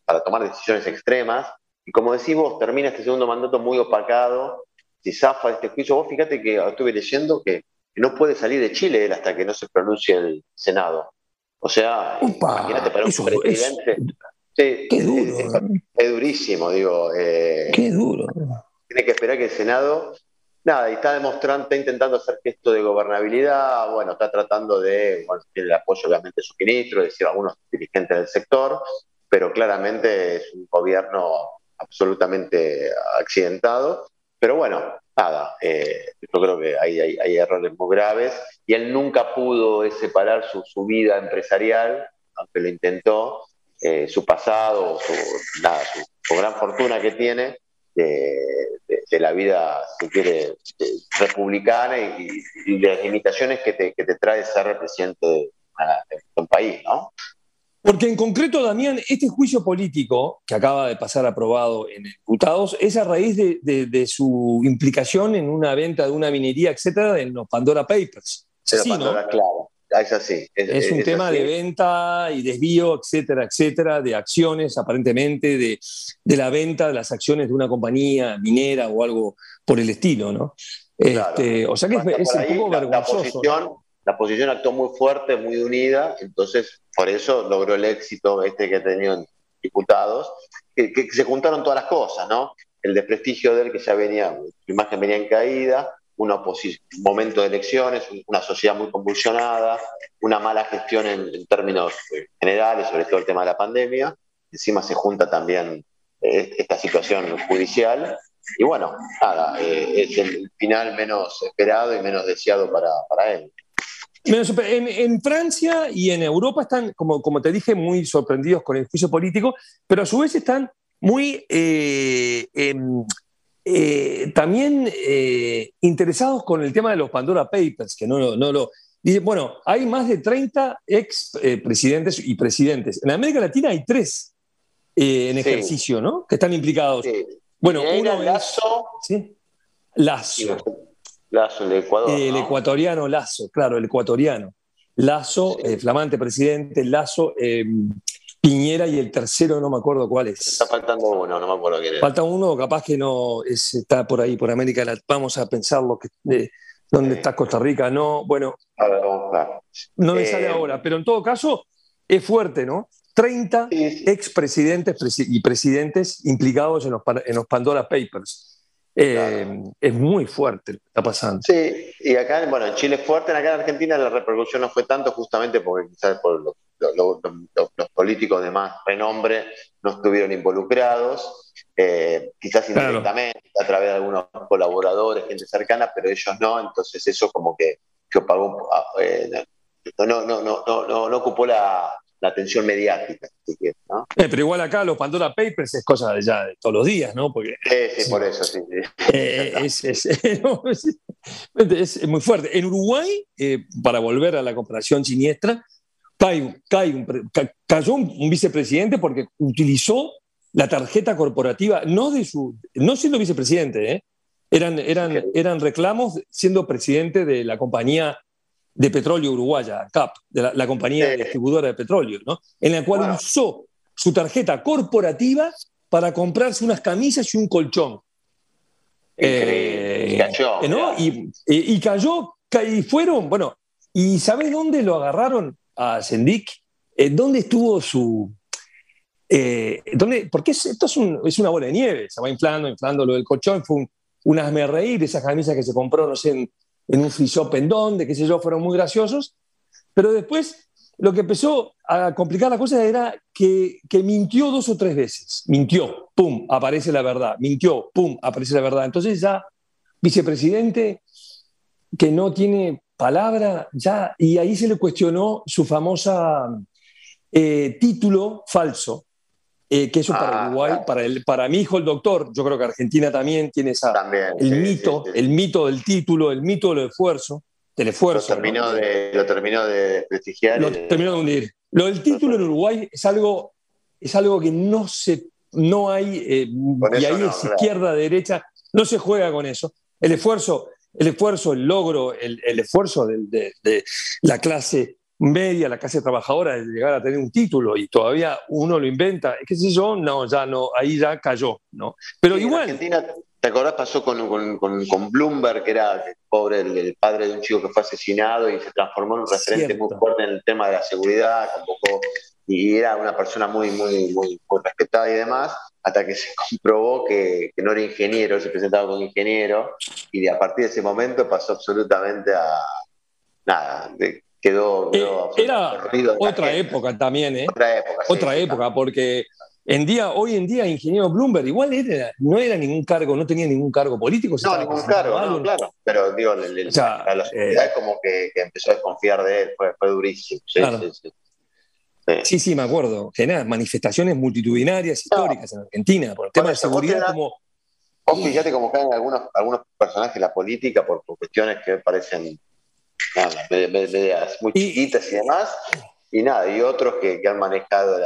para tomar decisiones extremas. Y como decís vos, termina este segundo mandato muy opacado, si zafa este juicio. Vos fíjate que estuve leyendo que, no puede salir de Chile él hasta que no se pronuncie el Senado. O sea, imagínate para un presidente. qué duro. Es, durísimo, digo. Eh, qué duro tiene que esperar que el Senado, nada, y está demostrando, está intentando hacer gesto de gobernabilidad, bueno, está tratando de, bueno, tiene el apoyo obviamente de su ministro, es decir, algunos dirigentes del sector, pero claramente es un gobierno absolutamente accidentado. Pero bueno, nada, eh, yo creo que hay, hay, errores muy graves y él nunca pudo separar su, su vida empresarial, aunque lo intentó, eh, su pasado, su, nada, su, gran fortuna que tiene, de, la vida, si quiere, republicana y, de las limitaciones que te, que te trae ser presidente de, un país, ¿no? Porque en concreto, Damián, este juicio político que acaba de pasar aprobado en diputados es a raíz de, de, su implicación en una venta de una minería, etcétera, en los Pandora Papers. Sí, Pandora, claro. Ah, es así. Es, un tema de venta y desvío, etcétera, etcétera, de acciones, aparentemente, de, de, la venta de las acciones de una compañía minera o algo por el estilo, ¿no? Este, o sea que es, un poco vergonzoso. La posición, actuó muy fuerte, muy unida, entonces por eso logró el éxito este que ha tenido en diputados, que, que se juntaron todas las cosas, ¿no? El desprestigio de él que ya venía, su imagen venía en caída, un momento de elecciones, una sociedad muy convulsionada, una mala gestión en, términos eh, generales, sobre todo el tema de la pandemia. Encima se junta también eh, esta situación judicial y bueno, nada, eh, es el final menos esperado y menos deseado para, para él. En, en, Francia y en Europa están, como, como te dije, muy sorprendidos con el juicio político, pero a su vez están muy eh, em, eh, también eh, interesados con el tema de los Pandora Papers, que no, no, lo... Dice, bueno, hay más de 30 ex presidentes y presidentes. En América Latina hay tres en ejercicio, ¿no? Que están implicados. Bueno, uno Lazo. ¿sí? Lazo. Lazo, el Ecuador. El ecuatoriano Lazo, claro, el ecuatoriano. Lazo, flamante presidente, Lazo, Piñera y el tercero no me acuerdo cuál es. Está faltando uno, no me acuerdo quién es. Falta uno, capaz que no está por ahí, por América Latina. Vamos a pensarlo, que, ¿dónde está Costa Rica? No, bueno, no me sale eh, ahora, pero en todo caso es fuerte, ¿no? 30 expresidentes y presidentes implicados en los, en los Pandora Papers. Eh, es muy fuerte lo que está pasando. Sí, y acá, bueno, en Chile es fuerte, acá en Argentina la repercusión no fue tanto justamente porque quizás por lo los políticos de más renombre no estuvieron involucrados, eh, quizás indirectamente, a través de algunos colaboradores, gente cercana, pero ellos no, entonces eso como que, que opagó, ah, eh, no, no, no, no, no, ocupó la, atención mediática. Eh, pero igual acá los Pandora Papers es cosa de ya de todos los días, ¿no? Porque, sí, por eso, sí. es, es, muy fuerte. En Uruguay, para volver a la comparación siniestra, cayó un, vicepresidente porque utilizó la tarjeta corporativa, no, de su, no siendo vicepresidente, ¿eh? eran, eran, eran reclamos siendo presidente de la compañía de petróleo uruguaya, CAP, de la, compañía distribuidora de petróleo, ¿no? en la cual usó su tarjeta corporativa para comprarse unas camisas y un colchón. Eh, y cayó. Y, y, cayó, y fueron, bueno, ¿y sabes dónde lo agarraron? A Sendik, eh, ¿dónde estuvo su... Eh, ¿dónde, porque esto es, una bola de nieve, se va inflando, inflando lo del colchón, fue un, un asme reír, esas camisas que se compró, no sé, en, un free shop en qué sé yo, fueron muy graciosos, pero después lo que empezó a complicar la cosa era que, que, mintió dos o tres veces. Mintió, pum, aparece la verdad. Mintió, pum, aparece la verdad. Entonces ya, vicepresidente que no tiene palabra ya, y ahí se le cuestionó su famosa eh, título falso, eh, que eso para ah, Uruguay, para, el, para mi hijo el doctor, yo creo que Argentina también tiene esa, el mito, el mito del título, el mito del esfuerzo, del esfuerzo. Lo terminó, de, lo terminó de prestigiar. Lo terminó de hundir. Lo del título en Uruguay es algo, es algo que no se, no hay, eh, y ahí es izquierda, derecha, no se juega con eso. El esfuerzo, el esfuerzo, el logro, el, esfuerzo de, la clase media, la clase trabajadora de llegar a tener un título y todavía uno lo inventa, qué sé yo, no, ya no, ahí ya cayó, ¿no? Pero igual... Argentina, ¿te acordás? Pasó con, con, Bloomberg, que era el pobre, el, padre de un chico que fue asesinado y se transformó en un referente muy fuerte en el tema de la seguridad, convocó y era una persona muy, muy, muy, respetada y demás, hasta que se comprobó que, no era ingeniero, se presentaba como ingeniero, y a partir de ese momento pasó absolutamente a nada, quedó... Eh, era otra época también, ¿eh? Otra época. Otra época, porque en día, hoy en día, ingeniero Bloomberg igual no era ningún cargo, no tenía ningún cargo político. no, ningún cargo, claro. Pero digo, la, sociedad eh, como que, empezó a desconfiar de él, fue, durísimo. Sí, sí, Sí, sí, me acuerdo. General, manifestaciones multitudinarias históricas en Argentina por el tema de seguridad como... Vos fíjate cómo caen algunos, algunos personajes de la política por, cuestiones que parecen muy chiquitas y demás, y nada, y otros que, han manejado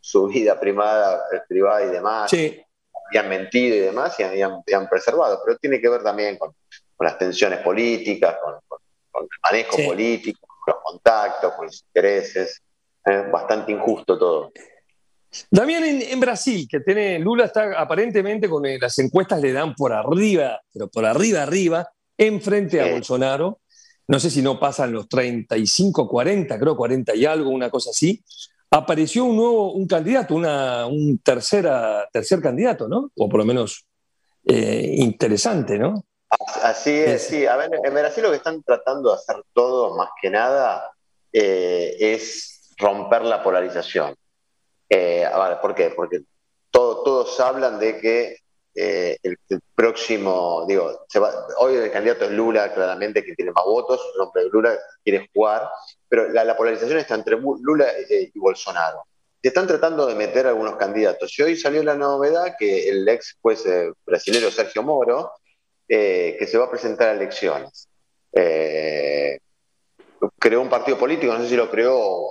su vida primada, eh, privada y demás, y han mentido y demás, y han, preservado, pero tiene que ver también con, las tensiones políticas, con, el manejo político, con los contactos, con los intereses bastante injusto todo. También en, Brasil, que tiene Lula está aparentemente con eh, las encuestas le dan por arriba, pero por arriba, arriba, enfrente a Bolsonaro. No sé si no pasan los 35, 40, creo 40 y algo, una cosa así. Apareció un nuevo, un candidato, una, un tercera, tercer candidato, ¿no? O por lo menos eh, interesante, ¿no? Así es, sí. A ver, en Brasil lo que están tratando de hacer todo, más que nada, eh, es romper la polarización. Eh, ¿Por qué? Porque todos hablan de que eh, el, próximo, digo, hoy el candidato es Lula, claramente, que tiene más votos, el nombre de Lula quiere jugar, pero la, polarización está entre Lula y Bolsonaro. Se están tratando de meter algunos candidatos. Y hoy salió la novedad que el ex juez eh, brasileño Sergio Moro, eh, que se va a presentar a elecciones. creó un partido político, no sé si lo creó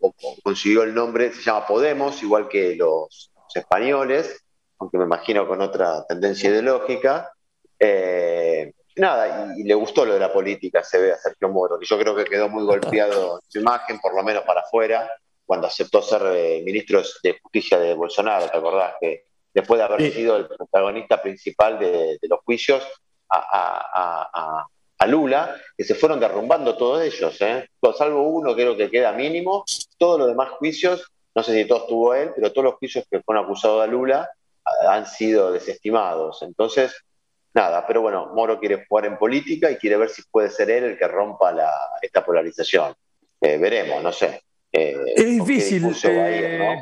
o, consiguió el nombre, se llama Podemos, igual que los españoles, aunque me imagino con otra tendencia ideológica. Eh, nada, y, le gustó lo de la política, se ve a Sergio Moro, que yo creo que quedó muy golpeado en su imagen, por lo menos para afuera, cuando aceptó ser eh, ministro de Justicia de Bolsonaro, ¿te acordás? Que después de haber sido el protagonista principal de, los juicios a, Lula, que se fueron derrumbando todos ellos, ¿eh? salvo uno creo que queda mínimo, todos los demás juicios, no sé si todos tuvo él, pero todos los juicios que fueron acusados a Lula han sido desestimados. Entonces, nada, pero bueno, Moro quiere jugar en política y quiere ver si puede ser él el que rompa esta polarización. Eh, veremos, no sé. Eh, es difícil. Eh,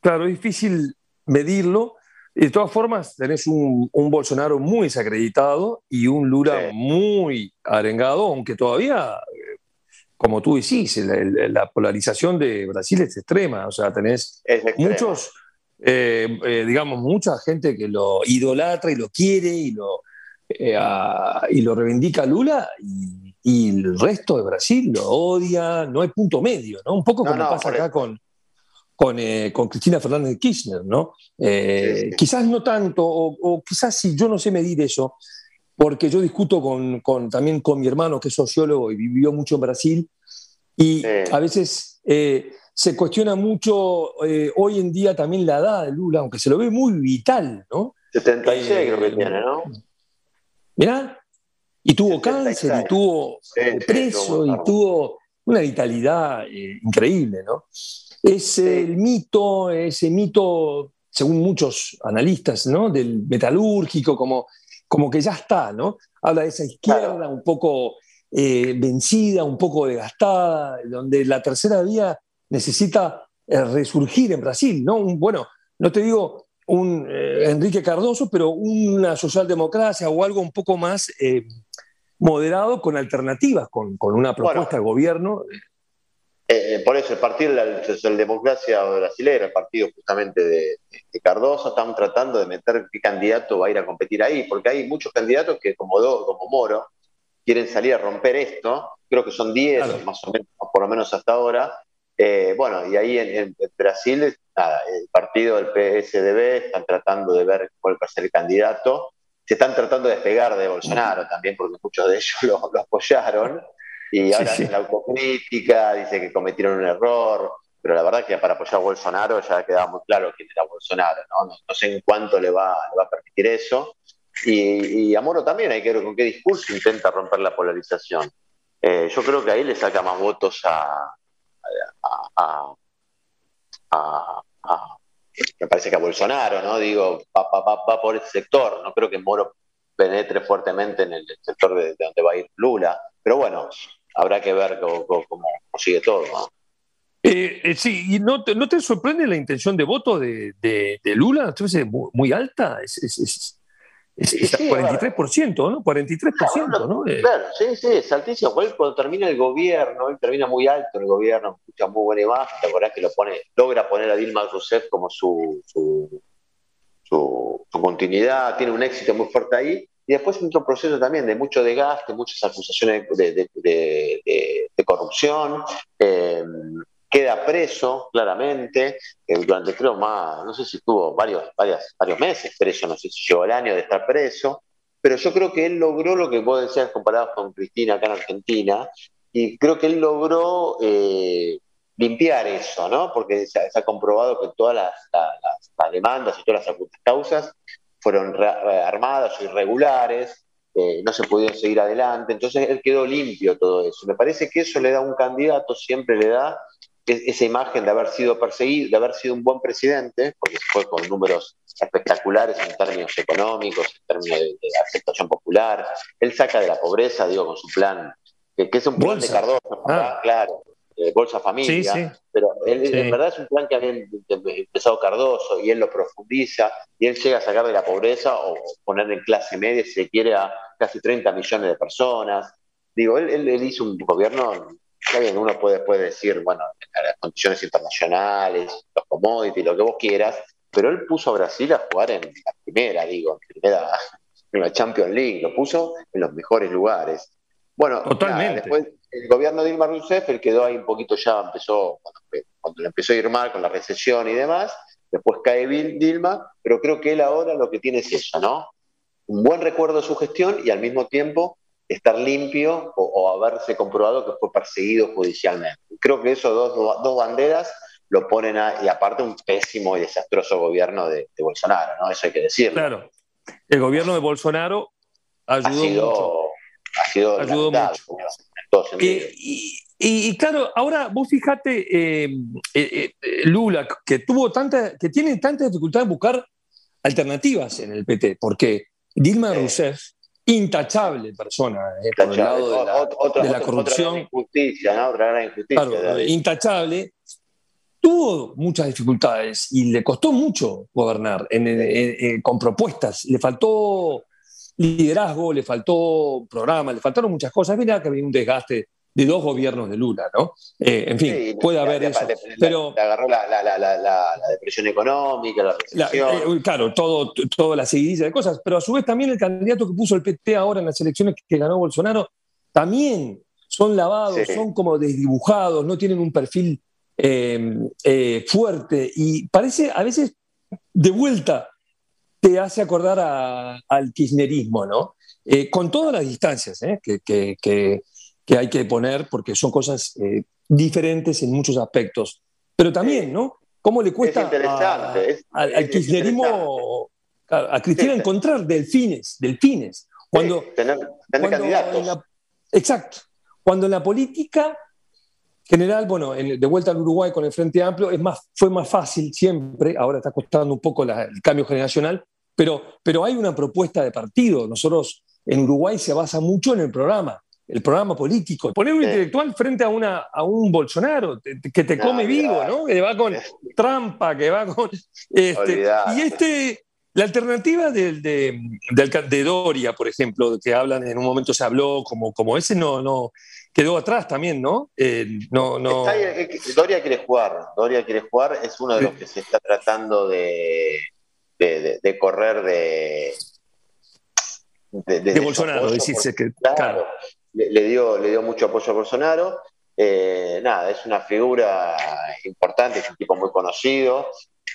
claro, es difícil medirlo. De todas formas, tenés un, Bolsonaro muy desacreditado y un Lula muy arengado, aunque todavía, como tú decís, la, polarización de Brasil es extrema. O sea, tenés muchos eh, eh, digamos, mucha gente que lo idolatra y lo quiere y lo, eh, y lo reivindica Lula y, el resto de Brasil lo odia, no hay punto medio, ¿no? Un poco como pasa acá con, con, Cristina Fernández de Kirchner, ¿no? Quizás no tanto, o, quizás sí, yo no sé medir eso, porque yo discuto con, con, también con mi hermano que es sociólogo y vivió mucho en Brasil, y a veces se cuestiona mucho eh, hoy en día también la edad de Lula, aunque se lo ve muy vital, ¿no? 76 creo que tiene, ¿no? Mirá, y tuvo cáncer, y tuvo preso, y tuvo una vitalidad eh, increíble, ¿no? Es el mito, ese mito, según muchos analistas, ¿no? Del metalúrgico, como, como que ya está, ¿no? Habla de esa izquierda un poco eh, vencida, un poco desgastada, donde la tercera vía necesita eh, resurgir en Brasil, ¿no? Un, bueno, no te digo un eh, Enrique Cardoso, pero una socialdemocracia o algo un poco más moderado con alternativas, con, una propuesta de gobierno. Por eso, el partido de la socialdemocracia brasileña, el partido justamente de, Cardoso, están tratando de meter qué candidato va a ir a competir ahí, porque hay muchos candidatos que, como, como Moro, quieren salir a romper esto. Creo que son 10, más o menos, por lo menos hasta ahora, eh, bueno, y ahí en, Brasil, el partido del PSDB están tratando de ver cuál va a ser el candidato. Se están tratando de despegar de Bolsonaro también, porque muchos de ellos lo, apoyaron. Y ahora en la autocrítica dice que cometieron un error. Pero la verdad que para apoyar a Bolsonaro ya quedaba muy claro quién era Bolsonaro. No, no, sé en cuánto le va, va a permitir eso. Y, a Moro también hay que ver con qué discurso intenta romper la polarización. Eh, yo creo que ahí le saca más votos a, me parece que a Bolsonaro, ¿no? Digo, va, por ese sector, no creo que Moro penetre fuertemente en el sector de, donde va a ir Lula, pero bueno, habrá que ver cómo, sigue todo, eh, eh, sí, ¿y no te, no te sorprende la intención de voto de, Lula? Entonces, muy, muy alta. es, es, 43%, ¿no? 43%, ¿no? Eh. Claro, sí, sí, es altísimo. Cuando termina el gobierno, él termina muy alto el gobierno, escucha muy buena imagen, la verdad que lo pone, logra poner a Dilma Rousseff como su, su, su, continuidad, tiene un éxito muy fuerte ahí. Y después un proceso también de mucho desgaste, muchas acusaciones de, corrupción. Eh, queda preso claramente, durante creo más, no sé si estuvo varios, varios, varios meses preso, no sé si llegó el año de estar preso, pero yo creo que él logró lo que vos decías comparado con Cristina acá en Argentina, y creo que él logró eh, limpiar eso, ¿no? Porque se, ha comprobado que todas las, demandas y todas las causas fueron armadas o irregulares, eh, no se pudieron seguir adelante, entonces él quedó limpio todo eso. Me parece que eso le da a un candidato, siempre le da esa imagen de haber sido perseguido, de haber sido un buen presidente, porque fue con números espectaculares en términos económicos, en términos de, aceptación popular. Él saca de la pobreza, digo, con su plan, que, es un plan de Cardoso, ah. claro. Bolsa Familia, pero en verdad es un plan que había empezado Cardoso y él lo profundiza y él llega a sacar de la pobreza o poner en clase media, si se quiere, a casi 30 millones de personas. Digo, él, hizo un gobierno, está uno puede, puede decir, bueno, las condiciones internacionales, los commodities, lo que vos quieras, pero él puso a Brasil a jugar en la primera, digo, en primera, en la Champions League, lo puso en los mejores lugares. Bueno, después el gobierno de Dilma Rousseff, él quedó ahí un poquito ya, empezó, cuando, le empezó a ir mal con la recesión y demás, después cae Dilma, pero creo que él ahora lo que tiene es eso, ¿no? Un buen recuerdo de su gestión y al mismo tiempo estar limpio o, haberse comprobado que fue perseguido judicialmente. Creo que esos dos, dos banderas lo ponen a, y aparte un pésimo y desastroso gobierno de, Bolsonaro, ¿no? Eso hay que decirlo. Claro. El gobierno de Bolsonaro ayudó ha sido, mucho. Ha sido ayudó mucho. Y, claro, ahora vos fijate, eh, eh, eh, Lula, que tuvo tanta, que tiene tanta dificultad en buscar alternativas en el PT, porque Dilma Rousseff, intachable persona, por el lado de la, de la corrupción. injusticia, ¿no? Otra gran injusticia. intachable, tuvo muchas dificultades y le costó mucho gobernar con propuestas. Le faltó liderazgo, le faltó programa, le faltaron muchas cosas. Mira que había un desgaste de dos gobiernos de Lula, ¿no? Eh, en fin, puede haber eso. pero, agarró la, depresión económica, la recesión. Eh, claro, todo, toda la seguidilla de cosas, pero a su vez también el candidato que puso el PT ahora en las elecciones que ganó Bolsonaro, también son lavados, son como desdibujados, no tienen un perfil Em, eh, fuerte y parece a veces de vuelta te hace acordar al kirchnerismo, ¿no? Eh, con todas las distancias ¿eh? que, hay que poner, porque son cosas diferentes en muchos aspectos. Pero también, ¿no? ¿Cómo le cuesta al kirchnerismo, a Cristina encontrar delfines, delfines? Cuando, tener, candidatos. exacto. Cuando en la política general, bueno, de vuelta al Uruguay con el Frente Amplio, es más, fue más fácil siempre, ahora está costando un poco el cambio generacional, pero, pero hay una propuesta de partido. Nosotros en Uruguay se basa mucho en el programa, el programa político. Poner un intelectual frente a, una, a un Bolsonaro que te come vivo, ¿no? Que va con trampa, que va con... Este, y este... La alternativa de, de, de, Doria, por ejemplo, que hablan, en un momento se habló como, como ese, no, no, quedó atrás también, ¿no? Eh, no, no... Doria quiere jugar, Doria quiere jugar, es uno de los que se está tratando de, de, correr de... De, Bolsonaro, decirse que... Claro, Le, dio, le dio mucho apoyo a Bolsonaro. Eh, nada, es una figura importante, es un tipo muy conocido,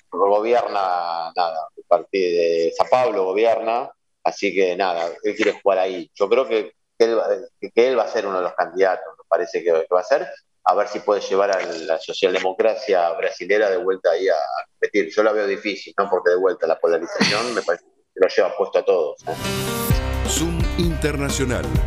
gobierna, nada, el partido de San Pablo gobierna, así que nada, él quiere jugar ahí. Yo creo que que él, va a ser uno de los candidatos, me parece que, va a ser, a ver si puede llevar a la socialdemocracia brasilera de vuelta ahí a competir. Yo la veo difícil, ¿no? Porque de vuelta la polarización me parece que lo lleva puesto a todos. Zoom Internacional,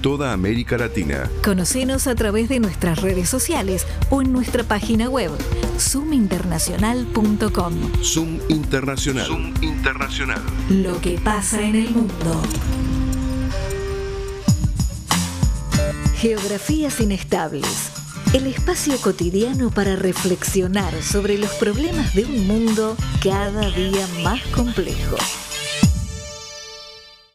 toda América Latina. Conocenos a través de nuestras redes sociales o en nuestra página web zoominternacional.com. Zoom Internacional. Zoom Internacional. Lo que pasa en el mundo. Geografías inestables. El espacio cotidiano para reflexionar sobre los problemas de un mundo cada día más complejo.